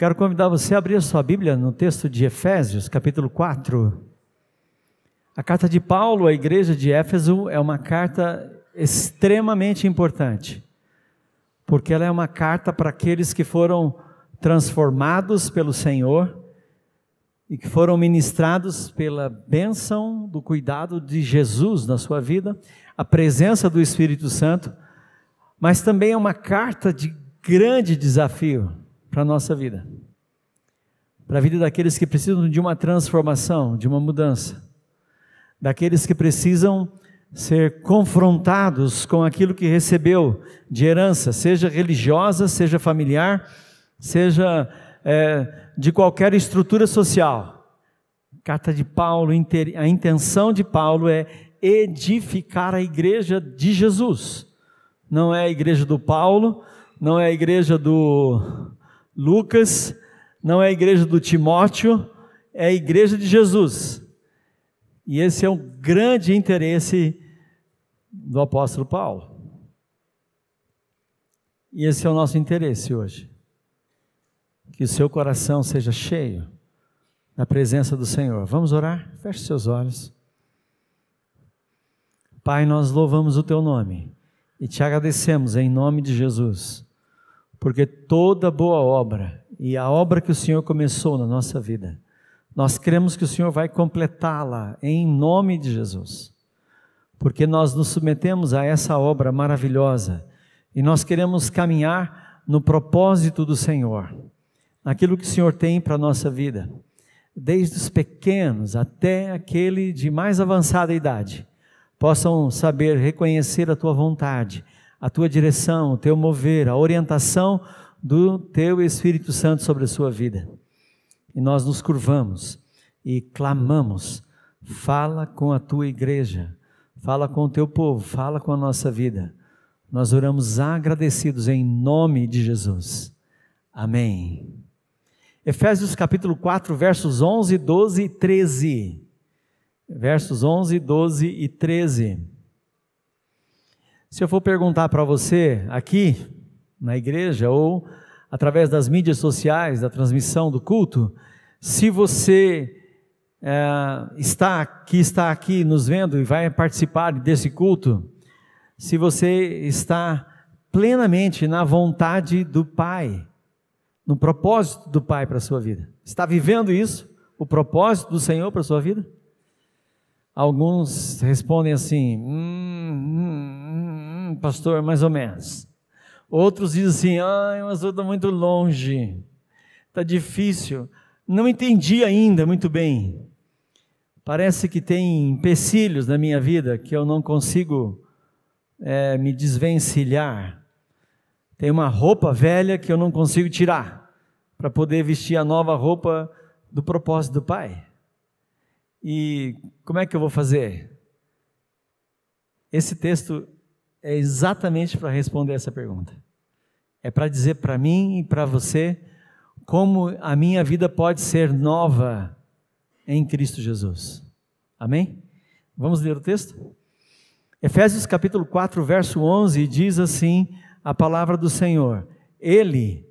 quero convidar você a abrir a sua Bíblia no texto de Efésios, capítulo 4. A carta de Paulo à igreja de Éfeso é uma carta extremamente importante, porque ela é uma carta para aqueles que foram transformados pelo Senhor e que foram ministrados pela bênção do cuidado de Jesus na sua vida, a presença do Espírito Santo, mas também é uma carta de grande desafio para a nossa vida, para a vida daqueles que precisam de uma transformação, de uma mudança, daqueles que precisam ser confrontados com aquilo que recebeu de herança, seja religiosa, seja familiar, seja é, de qualquer estrutura social. Carta de Paulo, a intenção de Paulo é edificar a igreja de Jesus. Não é a igreja do Paulo, não é a igreja do Lucas, não é a igreja do Timóteo, é a igreja de Jesus. E esse é um grande interesse do apóstolo Paulo. E esse é o nosso interesse hoje. Que o seu coração seja cheio da presença do Senhor. Vamos orar? Feche seus olhos. Pai, nós louvamos o teu nome e te agradecemos em nome de Jesus porque toda boa obra e a obra que o Senhor começou na nossa vida, nós cremos que o Senhor vai completá-la em nome de Jesus, porque nós nos submetemos a essa obra maravilhosa e nós queremos caminhar no propósito do Senhor, naquilo que o Senhor tem para a nossa vida, desde os pequenos até aquele de mais avançada idade, possam saber reconhecer a tua vontade a tua direção, o teu mover, a orientação do teu Espírito Santo sobre a sua vida. E nós nos curvamos e clamamos: fala com a tua igreja, fala com o teu povo, fala com a nossa vida. Nós oramos agradecidos em nome de Jesus. Amém. Efésios capítulo 4, versos 11, 12 e 13. Versos 11, 12 e 13. Se eu for perguntar para você aqui na igreja ou através das mídias sociais, da transmissão do culto, se você é, está aqui, está aqui nos vendo e vai participar desse culto, se você está plenamente na vontade do Pai, no propósito do Pai para a sua vida, está vivendo isso, o propósito do Senhor para a sua vida? Alguns respondem assim: hum, hum, pastor, mais ou menos. Outros dizem assim: ai, mas eu estou muito longe, está difícil, não entendi ainda muito bem. Parece que tem empecilhos na minha vida que eu não consigo é, me desvencilhar. Tem uma roupa velha que eu não consigo tirar para poder vestir a nova roupa do propósito do Pai. E como é que eu vou fazer? Esse texto é exatamente para responder essa pergunta. É para dizer para mim e para você como a minha vida pode ser nova em Cristo Jesus. Amém? Vamos ler o texto? Efésios capítulo 4, verso 11 diz assim a palavra do Senhor: Ele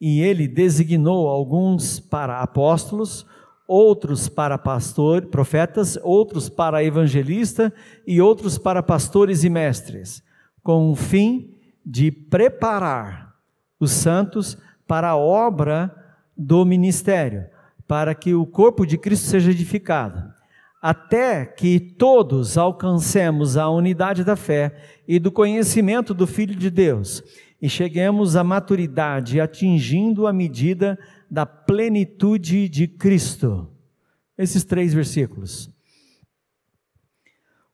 e ele designou alguns para apóstolos, outros para pastor, profetas, outros para evangelista e outros para pastores e mestres, com o fim de preparar os santos para a obra do ministério, para que o corpo de Cristo seja edificado, até que todos alcancemos a unidade da fé e do conhecimento do Filho de Deus e cheguemos à maturidade, atingindo a medida da plenitude de Cristo. Esses três versículos.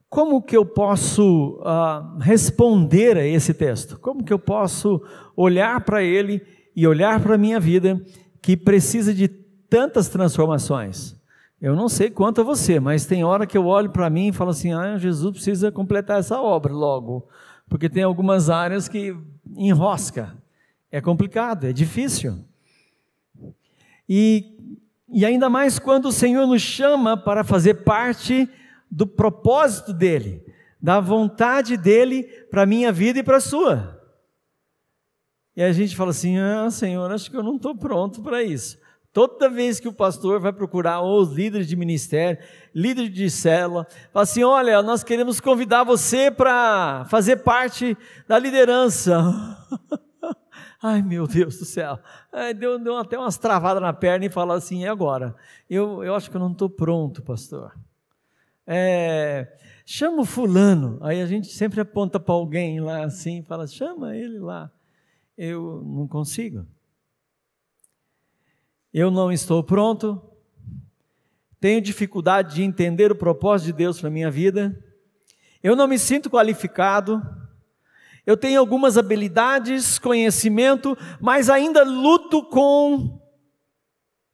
Como que eu posso uh, responder a esse texto? Como que eu posso olhar para ele e olhar para a minha vida que precisa de tantas transformações? Eu não sei quanto a você, mas tem hora que eu olho para mim e falo assim: ah, Jesus precisa completar essa obra logo, porque tem algumas áreas que enrosca, é complicado, é difícil. E, e ainda mais quando o Senhor nos chama para fazer parte do propósito dEle, da vontade dEle para a minha vida e para a sua. E a gente fala assim: ah, Senhor, acho que eu não estou pronto para isso. Toda vez que o pastor vai procurar ou os líderes de ministério, líderes de célula, fala assim: olha, nós queremos convidar você para fazer parte da liderança. Ai, meu Deus do céu. deu, deu até umas travadas na perna e fala assim: e agora? Eu, eu acho que eu não estou pronto, pastor. É, chama o fulano. Aí a gente sempre aponta para alguém lá assim, fala: chama ele lá. Eu não consigo. Eu não estou pronto. Tenho dificuldade de entender o propósito de Deus para minha vida. Eu não me sinto qualificado eu tenho algumas habilidades, conhecimento, mas ainda luto com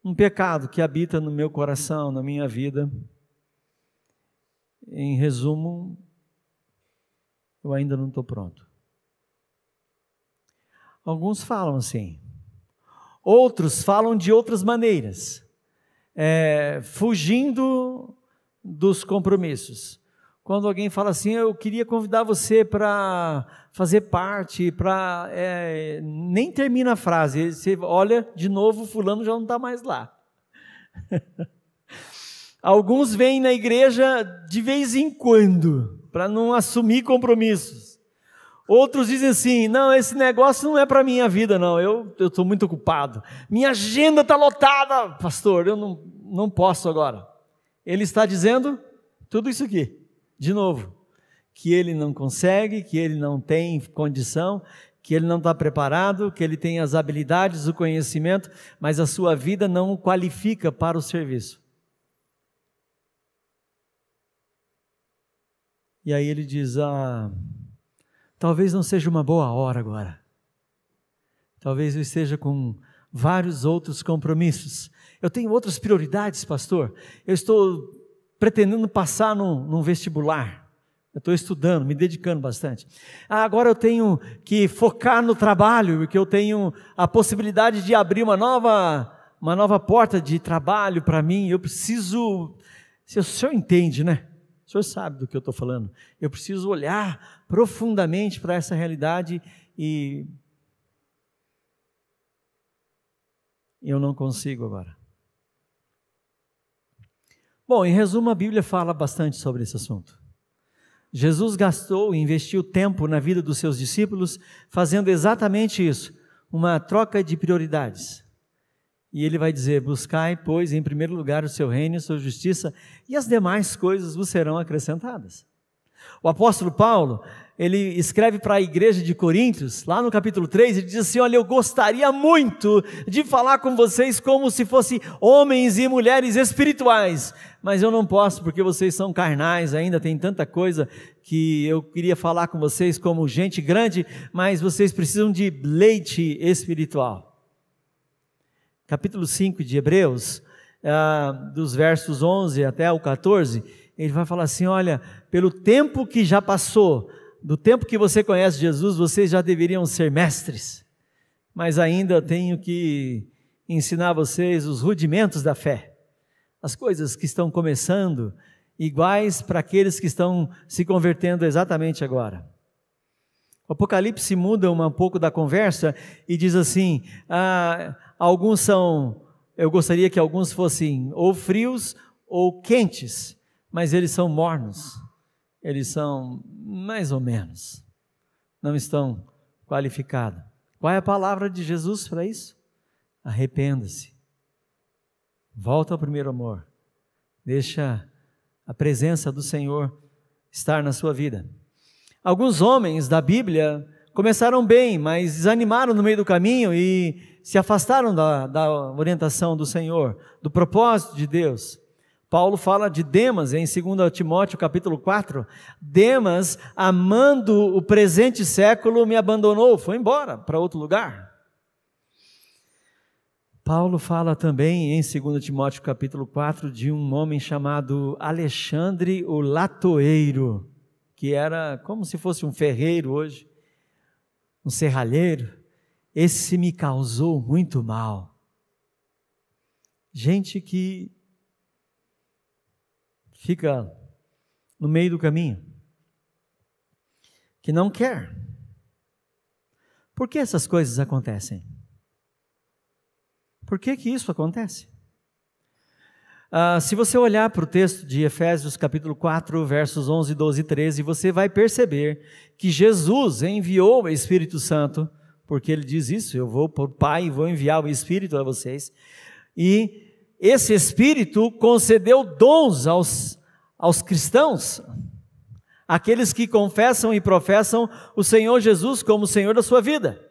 um pecado que habita no meu coração, na minha vida. Em resumo, eu ainda não estou pronto. Alguns falam assim, outros falam de outras maneiras, é, fugindo dos compromissos. Quando alguém fala assim, eu queria convidar você para fazer parte, para. É, nem termina a frase, você olha de novo, Fulano já não está mais lá. Alguns vêm na igreja de vez em quando, para não assumir compromissos. Outros dizem assim: não, esse negócio não é para minha vida, não, eu estou muito ocupado. Minha agenda está lotada, pastor, eu não, não posso agora. Ele está dizendo tudo isso aqui. De novo, que ele não consegue, que ele não tem condição, que ele não está preparado, que ele tem as habilidades, o conhecimento, mas a sua vida não o qualifica para o serviço. E aí ele diz: Ah, talvez não seja uma boa hora agora. Talvez eu esteja com vários outros compromissos. Eu tenho outras prioridades, pastor. Eu estou pretendendo passar num, num vestibular. Eu estou estudando, me dedicando bastante. Ah, agora eu tenho que focar no trabalho, porque eu tenho a possibilidade de abrir uma nova, uma nova porta de trabalho para mim. Eu preciso. O senhor entende, né? O senhor sabe do que eu estou falando. Eu preciso olhar profundamente para essa realidade e. Eu não consigo agora. Bom, em resumo, a Bíblia fala bastante sobre esse assunto. Jesus gastou e investiu tempo na vida dos seus discípulos fazendo exatamente isso, uma troca de prioridades. E ele vai dizer: Buscai, pois, em primeiro lugar o seu reino e a sua justiça, e as demais coisas vos serão acrescentadas. O apóstolo Paulo, ele escreve para a igreja de Coríntios, lá no capítulo 3, ele diz assim: Olha, eu gostaria muito de falar com vocês como se fossem homens e mulheres espirituais, mas eu não posso porque vocês são carnais ainda, tem tanta coisa que eu queria falar com vocês como gente grande, mas vocês precisam de leite espiritual. Capítulo 5 de Hebreus, ah, dos versos 11 até o 14, ele vai falar assim: Olha, pelo tempo que já passou, do tempo que você conhece Jesus, vocês já deveriam ser mestres, mas ainda tenho que ensinar vocês os rudimentos da fé, as coisas que estão começando, iguais para aqueles que estão se convertendo exatamente agora. O Apocalipse muda um pouco da conversa e diz assim: ah, alguns são, eu gostaria que alguns fossem ou frios ou quentes, mas eles são mornos eles são mais ou menos, não estão qualificados. Qual é a palavra de Jesus para isso? Arrependa-se. Volta ao primeiro amor. Deixa a presença do Senhor estar na sua vida. Alguns homens da Bíblia começaram bem, mas desanimaram no meio do caminho e se afastaram da, da orientação do Senhor, do propósito de Deus. Paulo fala de Demas em 2 Timóteo capítulo 4. Demas, amando o presente século, me abandonou, foi embora para outro lugar. Paulo fala também em 2 Timóteo capítulo 4 de um homem chamado Alexandre o Latoeiro, que era como se fosse um ferreiro hoje, um serralheiro. Esse me causou muito mal. Gente que fica no meio do caminho, que não quer. Por que essas coisas acontecem? Por que, que isso acontece? Ah, se você olhar para o texto de Efésios capítulo 4, versos 11, 12 e 13, você vai perceber que Jesus enviou o Espírito Santo, porque ele diz isso, eu vou para o Pai e vou enviar o Espírito a vocês, e esse Espírito concedeu dons aos, aos cristãos, aqueles que confessam e professam o Senhor Jesus como Senhor da sua vida.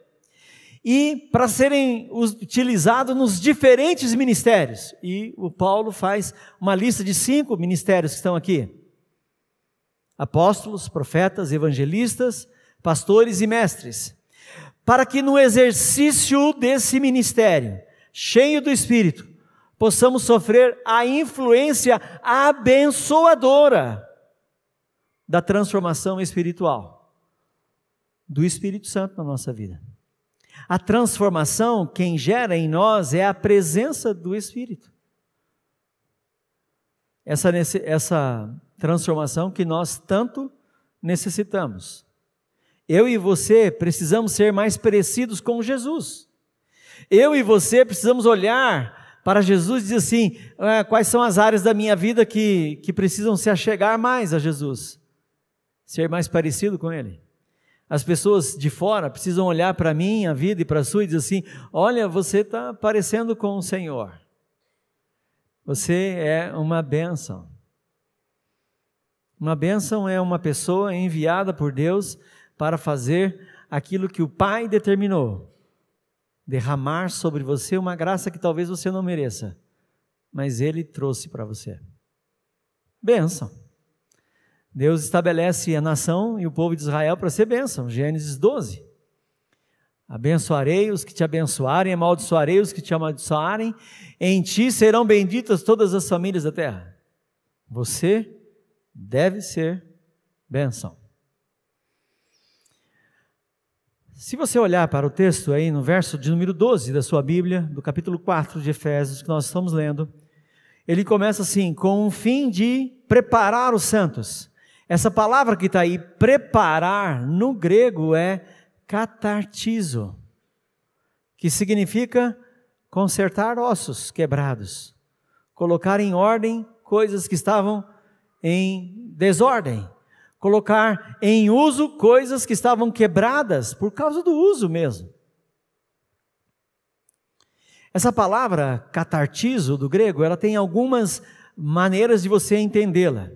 E para serem utilizados nos diferentes ministérios. E o Paulo faz uma lista de cinco ministérios que estão aqui: apóstolos, profetas, evangelistas, pastores e mestres. Para que no exercício desse ministério, cheio do Espírito, possamos sofrer a influência abençoadora da transformação espiritual do Espírito Santo na nossa vida. A transformação, quem gera em nós é a presença do Espírito. Essa, essa transformação que nós tanto necessitamos. Eu e você precisamos ser mais parecidos com Jesus. Eu e você precisamos olhar para Jesus dizer assim: ah, quais são as áreas da minha vida que, que precisam se achegar mais a Jesus? ser mais parecido com Ele. As pessoas de fora precisam olhar para mim, a vida e para a sua e dizer assim: olha, você está parecendo com o Senhor. Você é uma bênção. Uma bênção é uma pessoa enviada por Deus para fazer aquilo que o Pai determinou derramar sobre você uma graça que talvez você não mereça, mas Ele trouxe para você. Bênção. Deus estabelece a nação e o povo de Israel para ser bênção. Gênesis 12. Abençoarei os que te abençoarem, amaldiçoarei os que te amaldiçoarem. Em ti serão benditas todas as famílias da terra. Você deve ser bênção. Se você olhar para o texto aí no verso de número 12 da sua Bíblia, do capítulo 4 de Efésios, que nós estamos lendo, ele começa assim: com o fim de preparar os santos. Essa palavra que está aí, preparar, no grego é catartizo, que significa consertar ossos quebrados, colocar em ordem coisas que estavam em desordem, colocar em uso coisas que estavam quebradas por causa do uso mesmo. Essa palavra catartizo do grego, ela tem algumas maneiras de você entendê-la.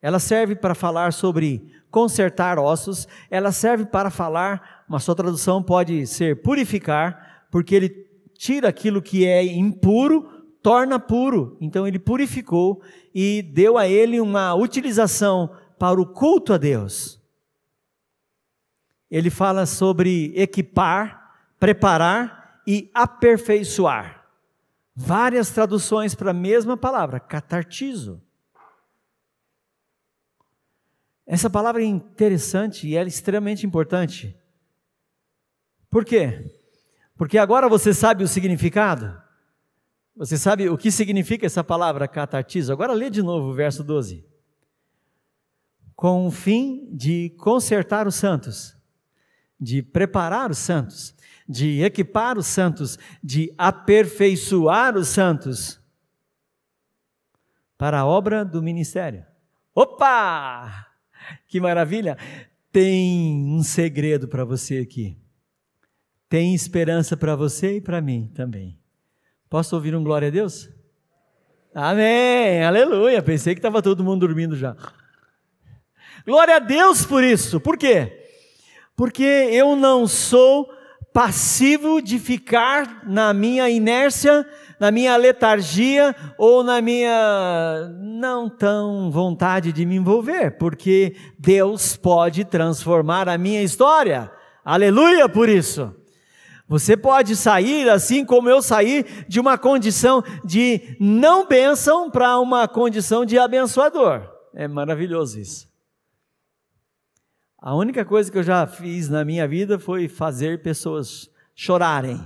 Ela serve para falar sobre consertar ossos, ela serve para falar, uma sua tradução pode ser purificar, porque ele tira aquilo que é impuro, torna puro. Então ele purificou e deu a ele uma utilização para o culto a Deus. Ele fala sobre equipar, preparar e aperfeiçoar. Várias traduções para a mesma palavra, catartizo. Essa palavra é interessante e ela é extremamente importante. Por quê? Porque agora você sabe o significado. Você sabe o que significa essa palavra catartizo? Agora lê de novo o verso 12. Com o fim de consertar os santos, de preparar os santos, de equipar os santos, de aperfeiçoar os santos para a obra do ministério. Opa! Que maravilha! Tem um segredo para você aqui. Tem esperança para você e para mim também. Posso ouvir um glória a Deus? Amém! Aleluia! Pensei que estava todo mundo dormindo já. Glória a Deus por isso. Por quê? Porque eu não sou passivo de ficar na minha inércia na minha letargia ou na minha não tão vontade de me envolver, porque Deus pode transformar a minha história. Aleluia por isso. Você pode sair assim como eu saí de uma condição de não bênção para uma condição de abençoador. É maravilhoso isso. A única coisa que eu já fiz na minha vida foi fazer pessoas chorarem.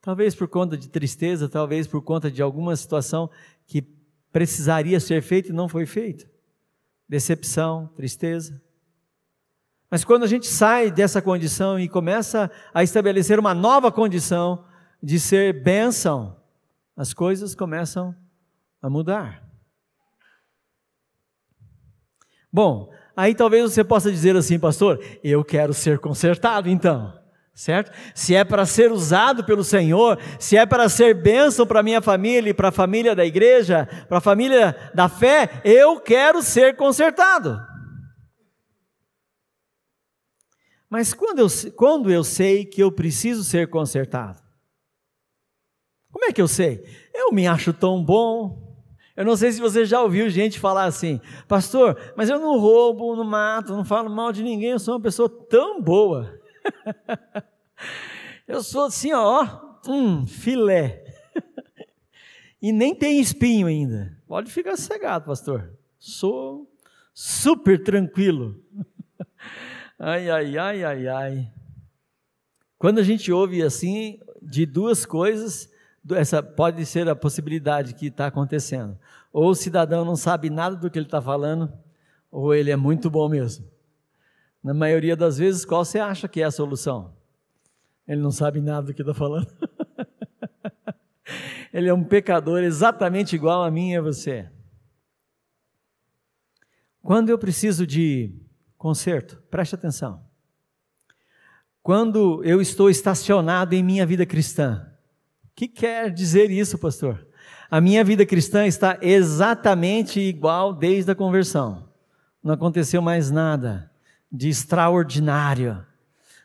Talvez por conta de tristeza, talvez por conta de alguma situação que precisaria ser feita e não foi feita. Decepção, tristeza. Mas quando a gente sai dessa condição e começa a estabelecer uma nova condição de ser bênção, as coisas começam a mudar. Bom, aí talvez você possa dizer assim, pastor, eu quero ser consertado então certo? Se é para ser usado pelo Senhor, se é para ser bênção para minha família e para a família da igreja, para a família da fé, eu quero ser consertado. Mas quando eu, quando eu sei que eu preciso ser consertado? Como é que eu sei? Eu me acho tão bom. Eu não sei se você já ouviu gente falar assim, pastor, mas eu não roubo, não mato, não falo mal de ninguém, eu sou uma pessoa tão boa. eu sou assim, ó, um filé. e nem tem espinho ainda. Pode ficar cegado, pastor. Sou super tranquilo. ai, ai, ai, ai, ai. Quando a gente ouve assim de duas coisas, essa pode ser a possibilidade que está acontecendo. Ou o cidadão não sabe nada do que ele está falando, ou ele é muito bom mesmo. Na maioria das vezes, qual você acha que é a solução? Ele não sabe nada do que está falando. Ele é um pecador exatamente igual a mim e a você. Quando eu preciso de conserto, preste atenção. Quando eu estou estacionado em minha vida cristã, que quer dizer isso, pastor? A minha vida cristã está exatamente igual desde a conversão. Não aconteceu mais nada de extraordinário.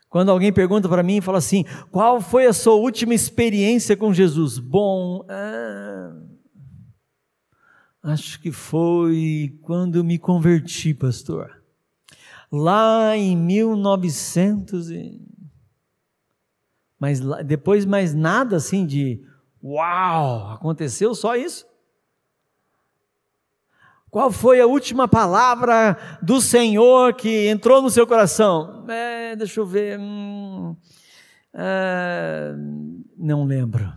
Quando alguém pergunta para mim e fala assim: qual foi a sua última experiência com Jesus? Bom, ah, acho que foi quando me converti, pastor. Lá em 1900 e... mas depois mais nada assim de uau, aconteceu só isso? Qual foi a última palavra do Senhor que entrou no seu coração? É, deixa eu ver. Hum, é, não lembro.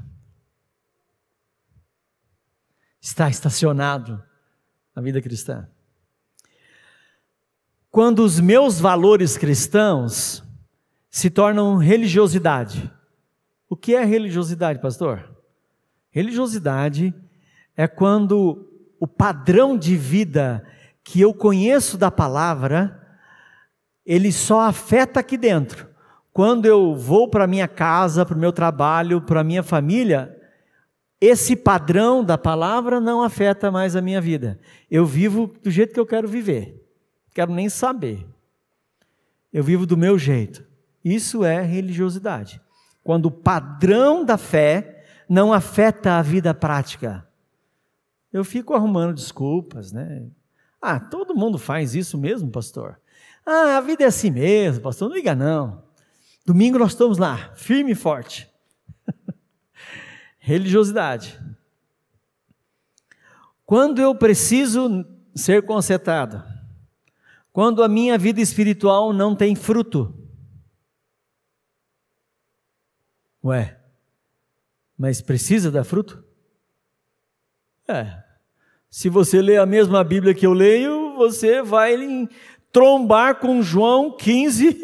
Está estacionado na vida cristã. Quando os meus valores cristãos se tornam religiosidade. O que é religiosidade, pastor? Religiosidade é quando o padrão de vida que eu conheço da palavra, ele só afeta aqui dentro. Quando eu vou para minha casa, para o meu trabalho, para a minha família, esse padrão da palavra não afeta mais a minha vida. Eu vivo do jeito que eu quero viver. Quero nem saber. Eu vivo do meu jeito. Isso é religiosidade. Quando o padrão da fé não afeta a vida prática eu fico arrumando desculpas, né? Ah, todo mundo faz isso mesmo, pastor. Ah, a vida é assim mesmo, pastor, não liga não. Domingo nós estamos lá, firme e forte. Religiosidade. Quando eu preciso ser consertado, quando a minha vida espiritual não tem fruto. Ué, mas precisa dar fruto? É. Se você lê a mesma Bíblia que eu leio, você vai trombar com João 15,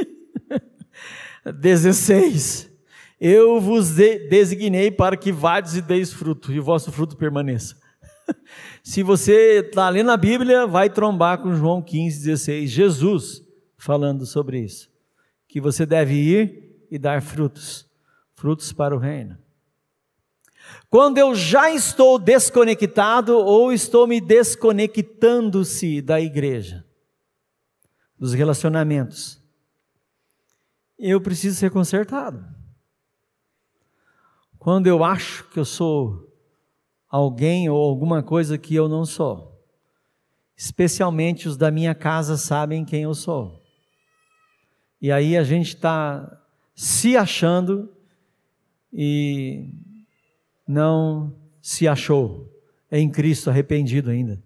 16. Eu vos designei para que vades e deis fruto, e o vosso fruto permaneça. Se você está lendo a Bíblia, vai trombar com João 15, 16. Jesus falando sobre isso. Que você deve ir e dar frutos frutos para o reino. Quando eu já estou desconectado ou estou me desconectando-se da igreja, dos relacionamentos, eu preciso ser consertado. Quando eu acho que eu sou alguém ou alguma coisa que eu não sou, especialmente os da minha casa sabem quem eu sou. E aí a gente está se achando e não se achou, em Cristo arrependido ainda.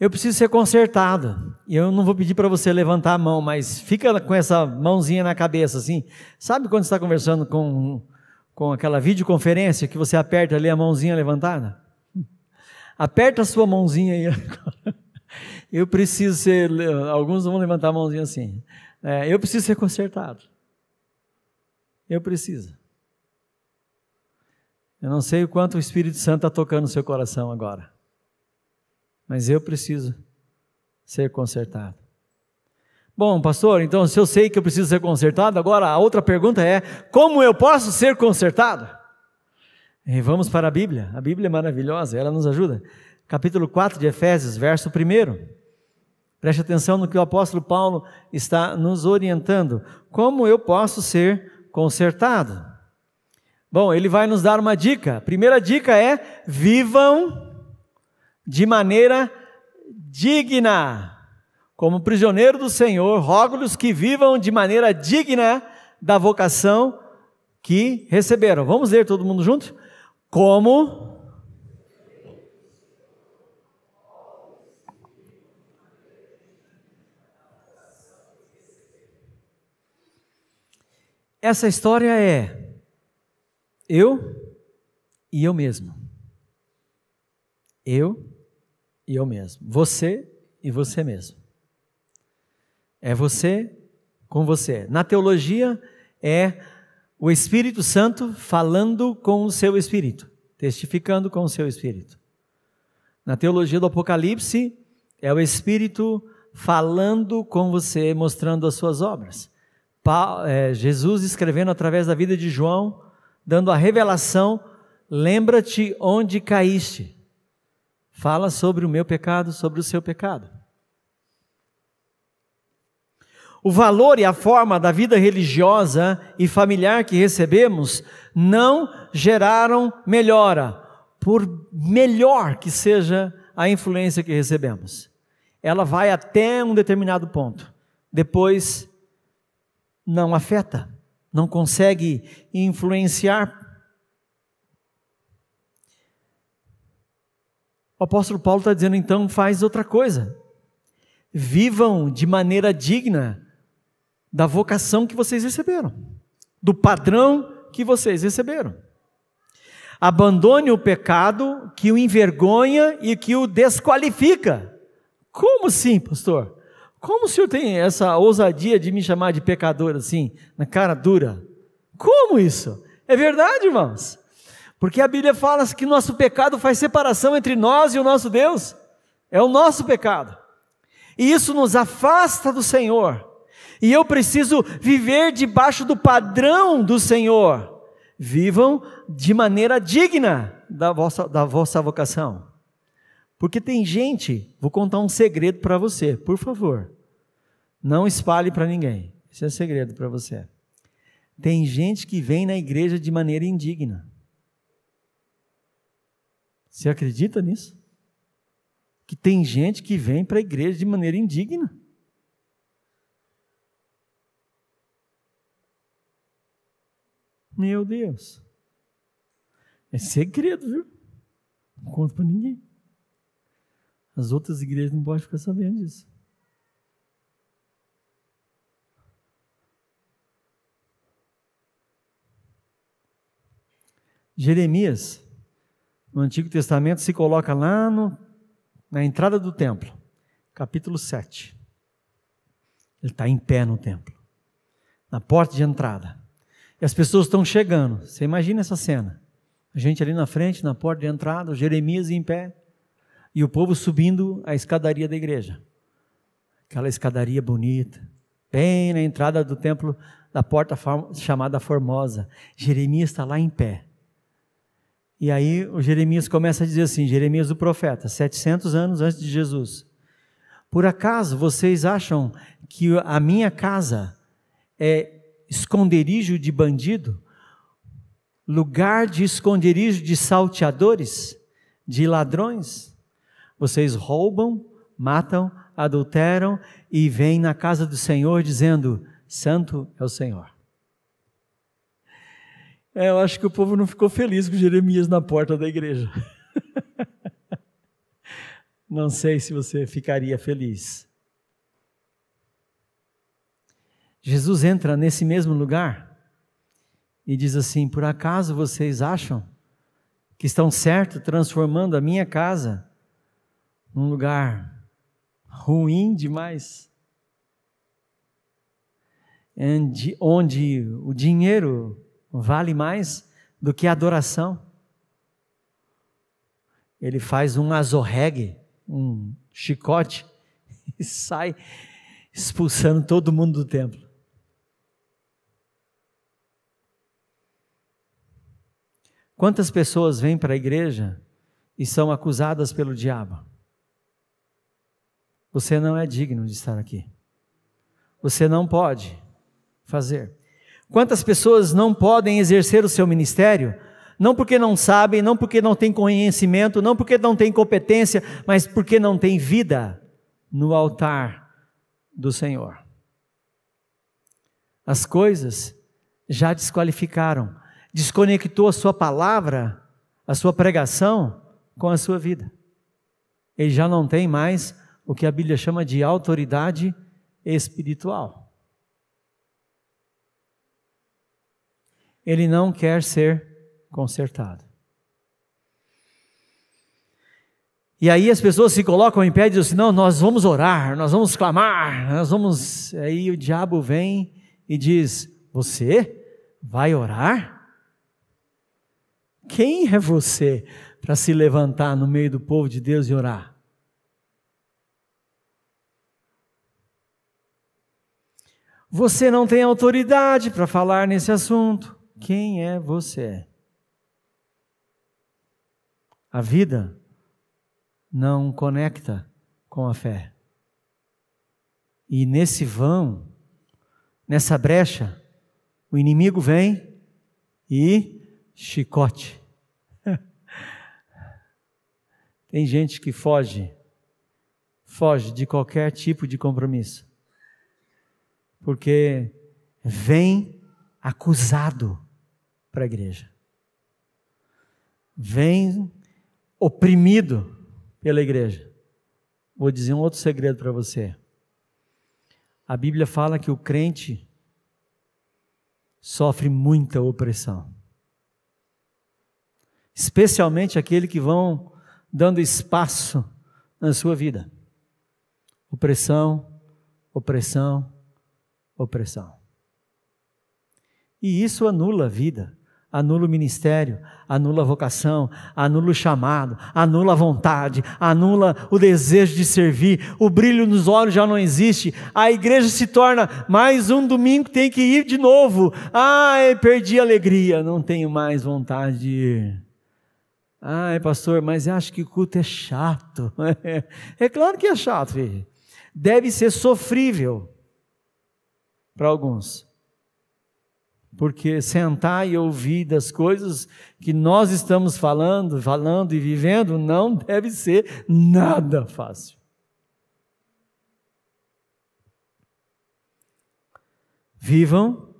Eu preciso ser consertado. E eu não vou pedir para você levantar a mão, mas fica com essa mãozinha na cabeça, assim. Sabe quando você está conversando com, com aquela videoconferência que você aperta ali a mãozinha levantada? Aperta a sua mãozinha aí agora. Eu preciso ser. Alguns vão levantar a mãozinha assim. É, eu preciso ser consertado. Eu preciso. Eu não sei o quanto o Espírito Santo está tocando no seu coração agora. Mas eu preciso ser consertado. Bom, pastor, então se eu sei que eu preciso ser consertado, agora a outra pergunta é: como eu posso ser consertado? E vamos para a Bíblia. A Bíblia é maravilhosa, ela nos ajuda. Capítulo 4 de Efésios, verso 1. Preste atenção no que o apóstolo Paulo está nos orientando. Como eu posso ser consertado? Bom, ele vai nos dar uma dica. A primeira dica é: vivam de maneira digna. Como prisioneiro do Senhor, rogo-lhes que vivam de maneira digna da vocação que receberam. Vamos ler todo mundo junto? Como Essa história é eu e eu mesmo. Eu e eu mesmo. Você e você mesmo. É você com você. Na teologia, é o Espírito Santo falando com o seu espírito, testificando com o seu espírito. Na teologia do Apocalipse, é o Espírito falando com você, mostrando as suas obras. É, Jesus escrevendo através da vida de João, dando a revelação: lembra-te onde caíste. Fala sobre o meu pecado, sobre o seu pecado. O valor e a forma da vida religiosa e familiar que recebemos não geraram melhora, por melhor que seja a influência que recebemos. Ela vai até um determinado ponto. Depois não afeta, não consegue influenciar. O apóstolo Paulo está dizendo então: faz outra coisa. Vivam de maneira digna da vocação que vocês receberam, do padrão que vocês receberam. Abandone o pecado que o envergonha e que o desqualifica. Como assim, pastor? Como o senhor tem essa ousadia de me chamar de pecador assim, na cara dura? Como isso? É verdade, irmãos? Porque a Bíblia fala que nosso pecado faz separação entre nós e o nosso Deus. É o nosso pecado. E isso nos afasta do Senhor. E eu preciso viver debaixo do padrão do Senhor. Vivam de maneira digna da vossa, da vossa vocação. Porque tem gente, vou contar um segredo para você, por favor. Não espalhe para ninguém. Esse é segredo para você. Tem gente que vem na igreja de maneira indigna. Você acredita nisso? Que tem gente que vem para a igreja de maneira indigna. Meu Deus. É segredo, viu? Não conta para ninguém. As outras igrejas não podem ficar sabendo disso. Jeremias, no Antigo Testamento, se coloca lá no, na entrada do templo, capítulo 7. Ele está em pé no templo, na porta de entrada. E as pessoas estão chegando. Você imagina essa cena? A gente ali na frente, na porta de entrada, Jeremias em pé e o povo subindo a escadaria da igreja. Aquela escadaria bonita, bem na entrada do templo, da porta chamada Formosa. Jeremias está lá em pé. E aí o Jeremias começa a dizer assim, Jeremias o profeta, 700 anos antes de Jesus. Por acaso vocês acham que a minha casa é esconderijo de bandido? Lugar de esconderijo de salteadores? De ladrões? Vocês roubam, matam, adulteram e vêm na casa do Senhor dizendo: Santo é o Senhor. É, eu acho que o povo não ficou feliz com Jeremias na porta da igreja. não sei se você ficaria feliz. Jesus entra nesse mesmo lugar e diz assim: Por acaso vocês acham que estão certo transformando a minha casa num lugar ruim demais, onde, o dinheiro vale mais do que a adoração. Ele faz um azorregue, um chicote, e sai expulsando todo mundo do templo. Quantas pessoas vêm para a igreja e são acusadas pelo diabo? Você não é digno de estar aqui. Você não pode fazer. Quantas pessoas não podem exercer o seu ministério? Não porque não sabem, não porque não têm conhecimento, não porque não têm competência, mas porque não têm vida no altar do Senhor. As coisas já desqualificaram, desconectou a sua palavra, a sua pregação com a sua vida. Ele já não tem mais o que a Bíblia chama de autoridade espiritual. Ele não quer ser consertado. E aí as pessoas se colocam em pé e dizem assim: não, nós vamos orar, nós vamos clamar, nós vamos. Aí o diabo vem e diz: Você vai orar? Quem é você para se levantar no meio do povo de Deus e orar? Você não tem autoridade para falar nesse assunto. Quem é você? A vida não conecta com a fé. E nesse vão, nessa brecha, o inimigo vem e chicote. Tem gente que foge, foge de qualquer tipo de compromisso porque vem acusado para a igreja, vem oprimido pela igreja. Vou dizer um outro segredo para você. A Bíblia fala que o crente sofre muita opressão. Especialmente aquele que vão dando espaço na sua vida. Opressão, opressão, opressão. E isso anula a vida, anula o ministério, anula a vocação, anula o chamado, anula a vontade, anula o desejo de servir, o brilho nos olhos já não existe, a igreja se torna mais um domingo, tem que ir de novo. Ai, perdi a alegria, não tenho mais vontade de ir. Ai, pastor, mas acho que o culto é chato. É claro que é chato, filho. Deve ser sofrível para alguns. Porque sentar e ouvir das coisas que nós estamos falando, falando e vivendo não deve ser nada fácil. Vivam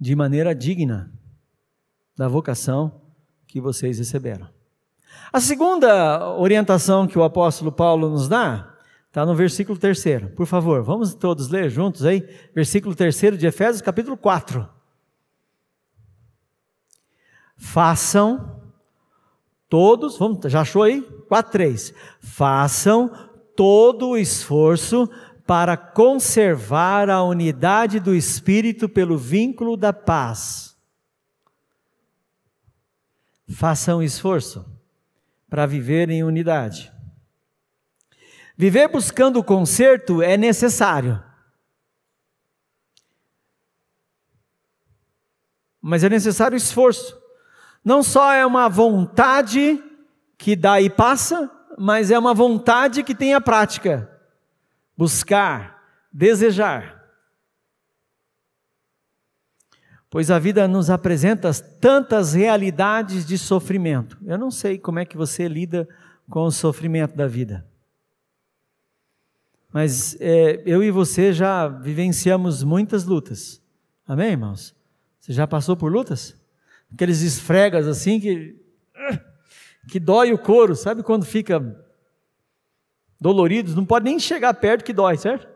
de maneira digna da vocação que vocês receberam. A segunda orientação que o apóstolo Paulo nos dá Está no versículo terceiro. Por favor, vamos todos ler juntos aí. Versículo terceiro de Efésios, capítulo 4. Façam todos, vamos, já achou aí? 4, 3. Façam todo o esforço para conservar a unidade do Espírito pelo vínculo da paz. Façam esforço para viver em unidade. Viver buscando o conserto é necessário. Mas é necessário esforço. Não só é uma vontade que dá e passa, mas é uma vontade que tem a prática. Buscar, desejar. Pois a vida nos apresenta tantas realidades de sofrimento. Eu não sei como é que você lida com o sofrimento da vida. Mas é, eu e você já vivenciamos muitas lutas. Amém, irmãos? Você já passou por lutas? Aqueles esfregas assim que que dói o couro, sabe quando fica doloridos, não pode nem chegar perto que dói, certo?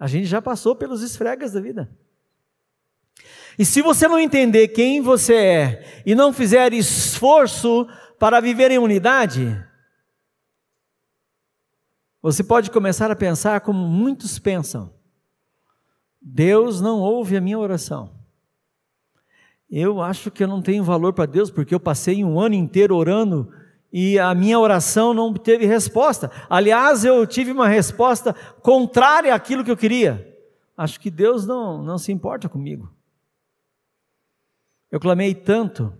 A gente já passou pelos esfregas da vida. E se você não entender quem você é e não fizer esforço para viver em unidade, Você pode começar a pensar como muitos pensam. Deus não ouve a minha oração. Eu acho que eu não tenho valor para Deus porque eu passei um ano inteiro orando e a minha oração não teve resposta. Aliás, eu tive uma resposta contrária àquilo que eu queria. Acho que Deus não, não se importa comigo. Eu clamei tanto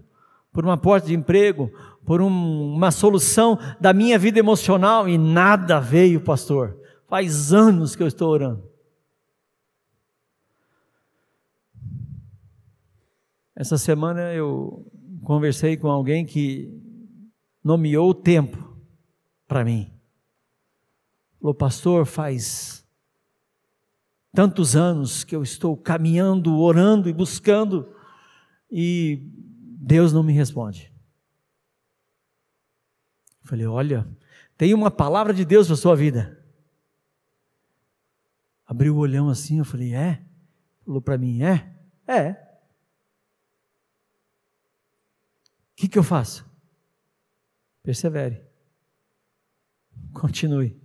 por uma porta de emprego, por um, uma solução da minha vida emocional e nada veio, pastor. Faz anos que eu estou orando. Essa semana eu conversei com alguém que nomeou o tempo para mim. Falou, pastor, faz tantos anos que eu estou caminhando, orando e buscando, e Deus não me responde. Eu falei, olha, tem uma palavra de Deus para sua vida. Abriu o olhão assim, eu falei, é? Falou para mim, é? É. O que, que eu faço? Persevere. Continue.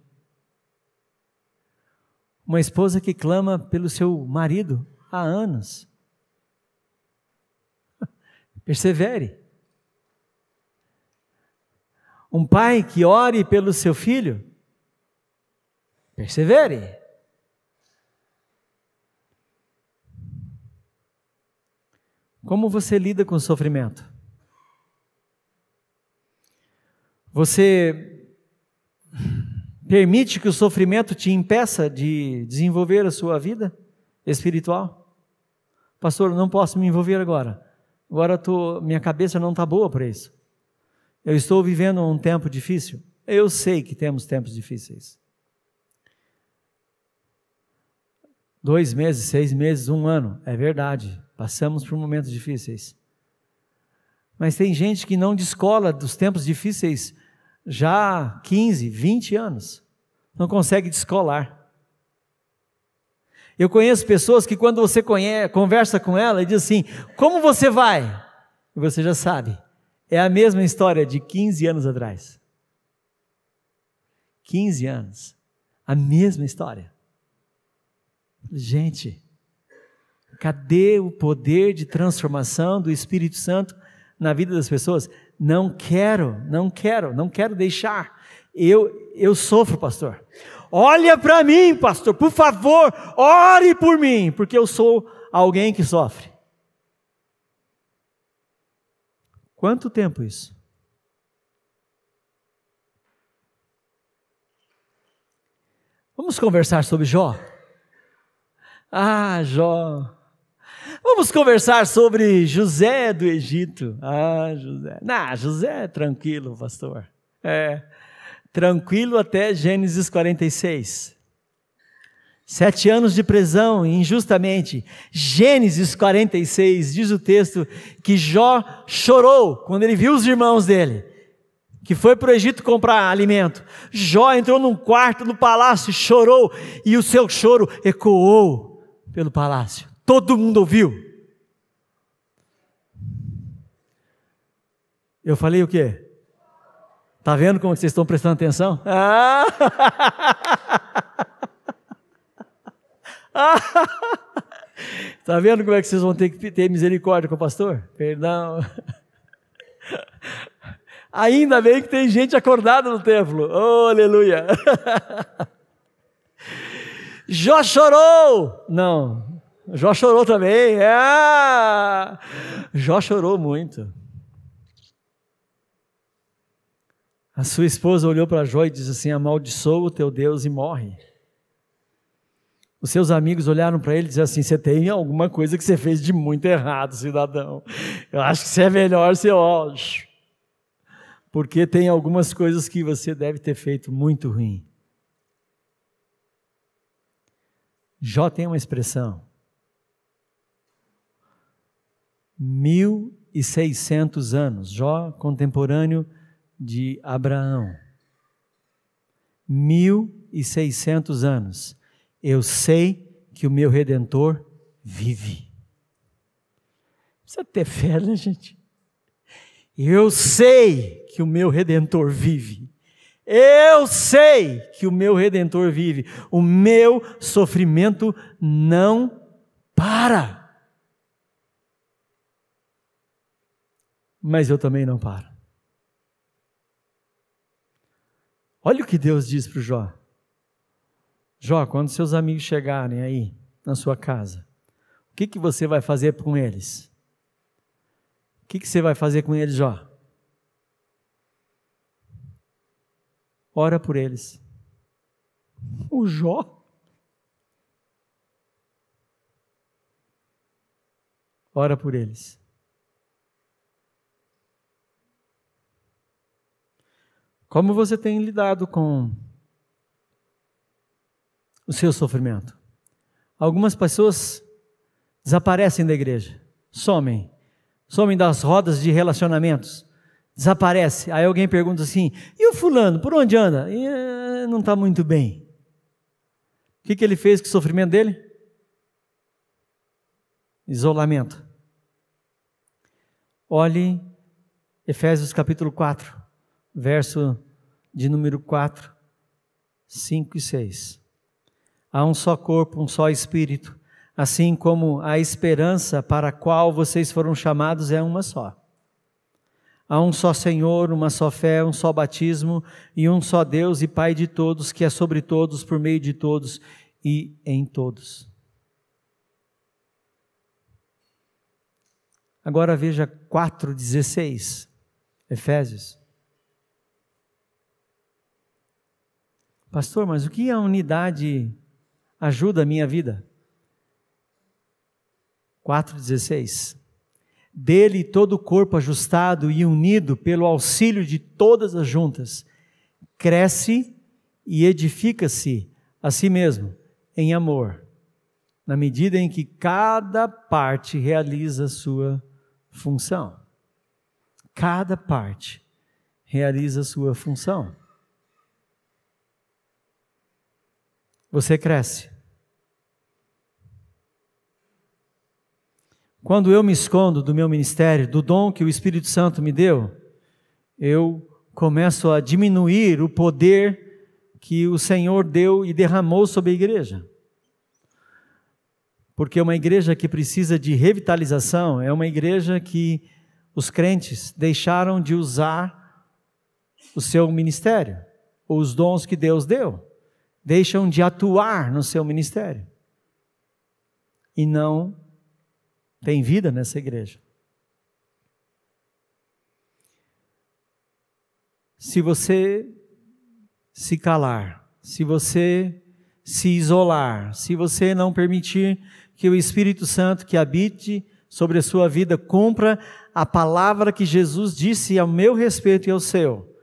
Uma esposa que clama pelo seu marido há anos. Persevere. Um pai que ore pelo seu filho. Persevere. Como você lida com o sofrimento? Você permite que o sofrimento te impeça de desenvolver a sua vida espiritual? Pastor, não posso me envolver agora. Agora tô, minha cabeça não está boa para isso. Eu estou vivendo um tempo difícil. Eu sei que temos tempos difíceis. Dois meses, seis meses, um ano, é verdade. Passamos por momentos difíceis. Mas tem gente que não descola dos tempos difíceis já 15, 20 anos. Não consegue descolar. Eu conheço pessoas que quando você conhece, conversa com ela e diz assim: "Como você vai?" E você já sabe. É a mesma história de 15 anos atrás. 15 anos. A mesma história. Gente, cadê o poder de transformação do Espírito Santo na vida das pessoas. Não quero, não quero, não quero deixar. Eu, eu sofro, pastor. Olha para mim, pastor, por favor, ore por mim, porque eu sou alguém que sofre. Quanto tempo isso? Vamos conversar sobre Jó? Ah, Jó. Vamos conversar sobre José do Egito. Ah, José. Não, José é tranquilo, pastor. É, tranquilo até Gênesis 46. Sete anos de prisão, injustamente. Gênesis 46, diz o texto que Jó chorou quando ele viu os irmãos dele, que foi para o Egito comprar alimento. Jó entrou num quarto no palácio, chorou, e o seu choro ecoou pelo palácio. Todo mundo ouviu. Eu falei o quê? Tá vendo como vocês estão prestando atenção? Ah! Tá vendo como é que vocês vão ter que ter misericórdia com o pastor? Perdão. Ainda bem que tem gente acordada no templo. Oh, aleluia. Jó chorou. Não, Jó chorou também. É. Jó chorou muito. A sua esposa olhou para Jó e disse assim: Amaldiçoa o teu Deus e morre. Os seus amigos olharam para ele e disseram assim: Você tem alguma coisa que você fez de muito errado, cidadão. Eu acho que você é melhor você, ó. Porque tem algumas coisas que você deve ter feito muito ruim. Jó tem uma expressão: 1.600 anos. Jó, contemporâneo de Abraão. 1.600 anos. Eu sei que o meu redentor vive. Precisa ter fé, né, gente? Eu sei que o meu redentor vive. Eu sei que o meu redentor vive. O meu sofrimento não para. Mas eu também não paro. Olha o que Deus diz para o Jó. Jó, quando seus amigos chegarem aí na sua casa, o que, que você vai fazer com eles? O que, que você vai fazer com eles, Jó? Ora por eles. O Jó? Ora por eles. Como você tem lidado com o seu sofrimento? Algumas pessoas desaparecem da igreja, somem, somem das rodas de relacionamentos, desaparece. Aí alguém pergunta assim: e o fulano, por onde anda? E, eh, não está muito bem. O que, que ele fez com o sofrimento dele? Isolamento. Olhe Efésios capítulo 4, verso de número 4, 5 e 6. Há um só corpo, um só espírito, assim como a esperança para a qual vocês foram chamados é uma só. Há um só Senhor, uma só fé, um só batismo e um só Deus e Pai de todos, que é sobre todos, por meio de todos e em todos. Agora veja 4,16, Efésios. Pastor, mas o que a unidade ajuda a minha vida? 4,16 dele todo o corpo ajustado e unido pelo auxílio de todas as juntas, cresce e edifica-se a si mesmo em amor, na medida em que cada parte realiza sua função. Cada parte realiza sua função. Você cresce Quando eu me escondo do meu ministério, do dom que o Espírito Santo me deu, eu começo a diminuir o poder que o Senhor deu e derramou sobre a igreja. Porque uma igreja que precisa de revitalização é uma igreja que os crentes deixaram de usar o seu ministério, os dons que Deus deu, deixam de atuar no seu ministério e não tem vida nessa igreja. Se você se calar, se você se isolar, se você não permitir que o Espírito Santo que habite sobre a sua vida cumpra a palavra que Jesus disse ao meu respeito e ao seu,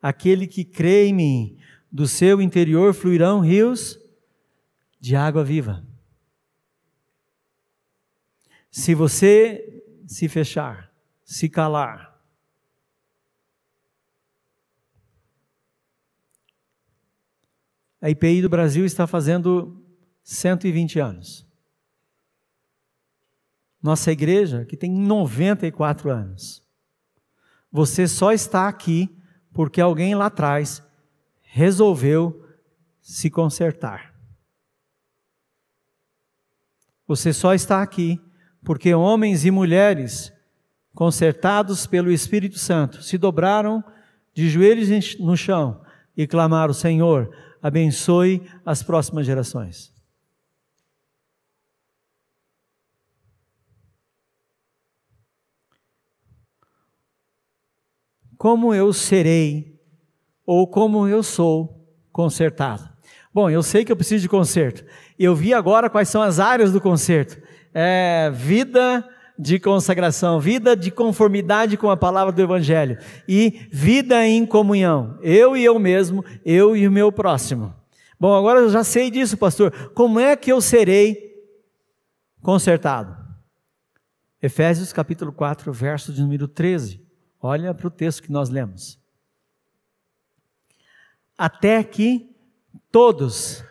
aquele que crê em mim, do seu interior fluirão rios de água viva. Se você se fechar, se calar, a IPI do Brasil está fazendo 120 anos. Nossa igreja, que tem 94 anos. Você só está aqui porque alguém lá atrás resolveu se consertar. Você só está aqui porque homens e mulheres, consertados pelo Espírito Santo, se dobraram de joelhos no chão e clamaram: Senhor, abençoe as próximas gerações. Como eu serei, ou como eu sou consertado? Bom, eu sei que eu preciso de conserto. Eu vi agora quais são as áreas do conserto é, vida de consagração, vida de conformidade com a palavra do Evangelho e vida em comunhão. Eu e eu mesmo, eu e o meu próximo. Bom, agora eu já sei disso, pastor. Como é que eu serei consertado? Efésios capítulo 4, verso de número 13. Olha para o texto que nós lemos. Até que todos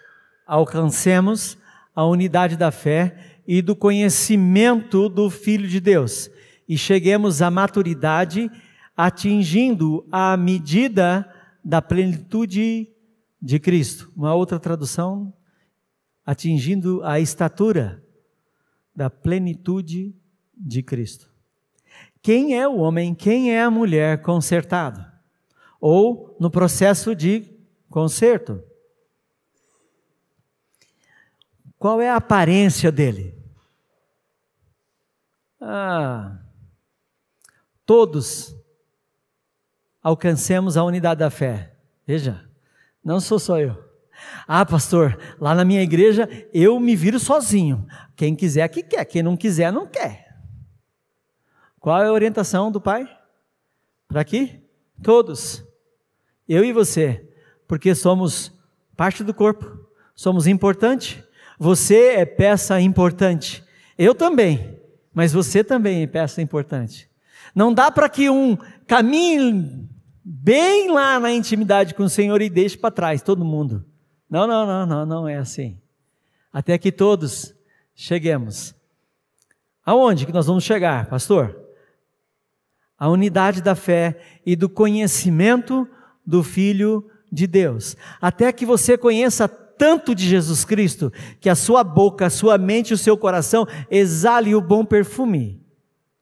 alcancemos a unidade da fé e do conhecimento do Filho de Deus, e cheguemos à maturidade, atingindo a medida da plenitude de Cristo. Uma outra tradução, atingindo a estatura da plenitude de Cristo. Quem é o homem, quem é a mulher consertado? Ou no processo de conserto? Qual é a aparência dele? Ah, todos alcancemos a unidade da fé. Veja, não sou só eu. Ah, pastor, lá na minha igreja eu me viro sozinho. Quem quiser, que quer. Quem não quiser, não quer. Qual é a orientação do Pai? Para aqui? Todos. Eu e você. Porque somos parte do corpo. Somos importante. Você é peça importante. Eu também. Mas você também é peça importante. Não dá para que um caminhe bem lá na intimidade com o Senhor e deixe para trás todo mundo. Não, não, não, não, não é assim. Até que todos cheguemos. Aonde que nós vamos chegar, pastor? A unidade da fé e do conhecimento do Filho de Deus. Até que você conheça tanto de Jesus Cristo que a sua boca, a sua mente e o seu coração exale o bom perfume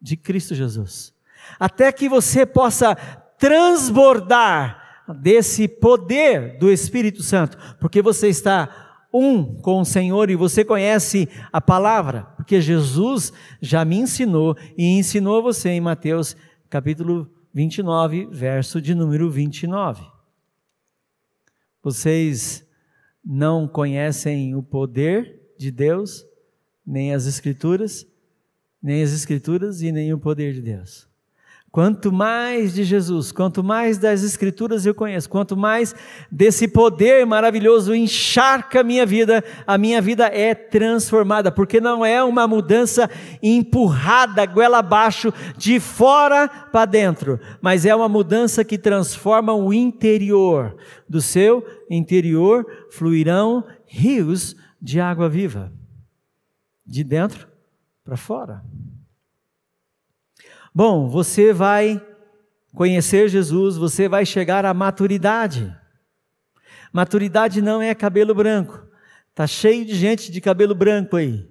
de Cristo Jesus. Até que você possa transbordar desse poder do Espírito Santo, porque você está um com o Senhor e você conhece a palavra, porque Jesus já me ensinou e ensinou você em Mateus capítulo 29, verso de número 29. Vocês não conhecem o poder de Deus, nem as Escrituras, nem as Escrituras e nem o poder de Deus. Quanto mais de Jesus, quanto mais das Escrituras eu conheço, quanto mais desse poder maravilhoso encharca a minha vida, a minha vida é transformada, porque não é uma mudança empurrada, goela abaixo, de fora para dentro, mas é uma mudança que transforma o interior. Do seu interior fluirão rios de água viva, de dentro para fora. Bom, você vai conhecer Jesus, você vai chegar à maturidade. Maturidade não é cabelo branco. Tá cheio de gente de cabelo branco aí.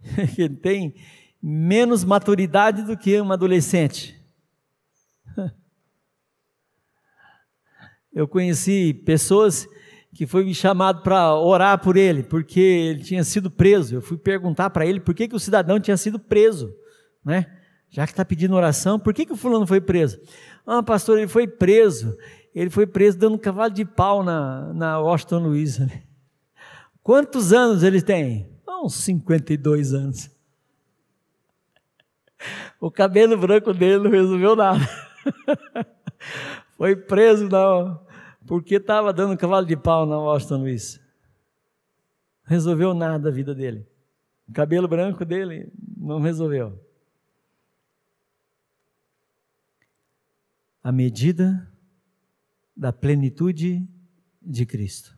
que tem menos maturidade do que um adolescente. Eu conheci pessoas que foi me chamado para orar por ele, porque ele tinha sido preso. Eu fui perguntar para ele por que, que o cidadão tinha sido preso, né? Já que está pedindo oração, por que, que o fulano foi preso? Ah, pastor, ele foi preso. Ele foi preso dando um cavalo de pau na, na Washington Luiz. Né? Quantos anos ele tem? Ah, uns 52 anos. O cabelo branco dele não resolveu nada. Foi preso não, porque estava dando um cavalo de pau na Washington Luiz. Resolveu nada a vida dele. O cabelo branco dele não resolveu. A medida da plenitude de Cristo.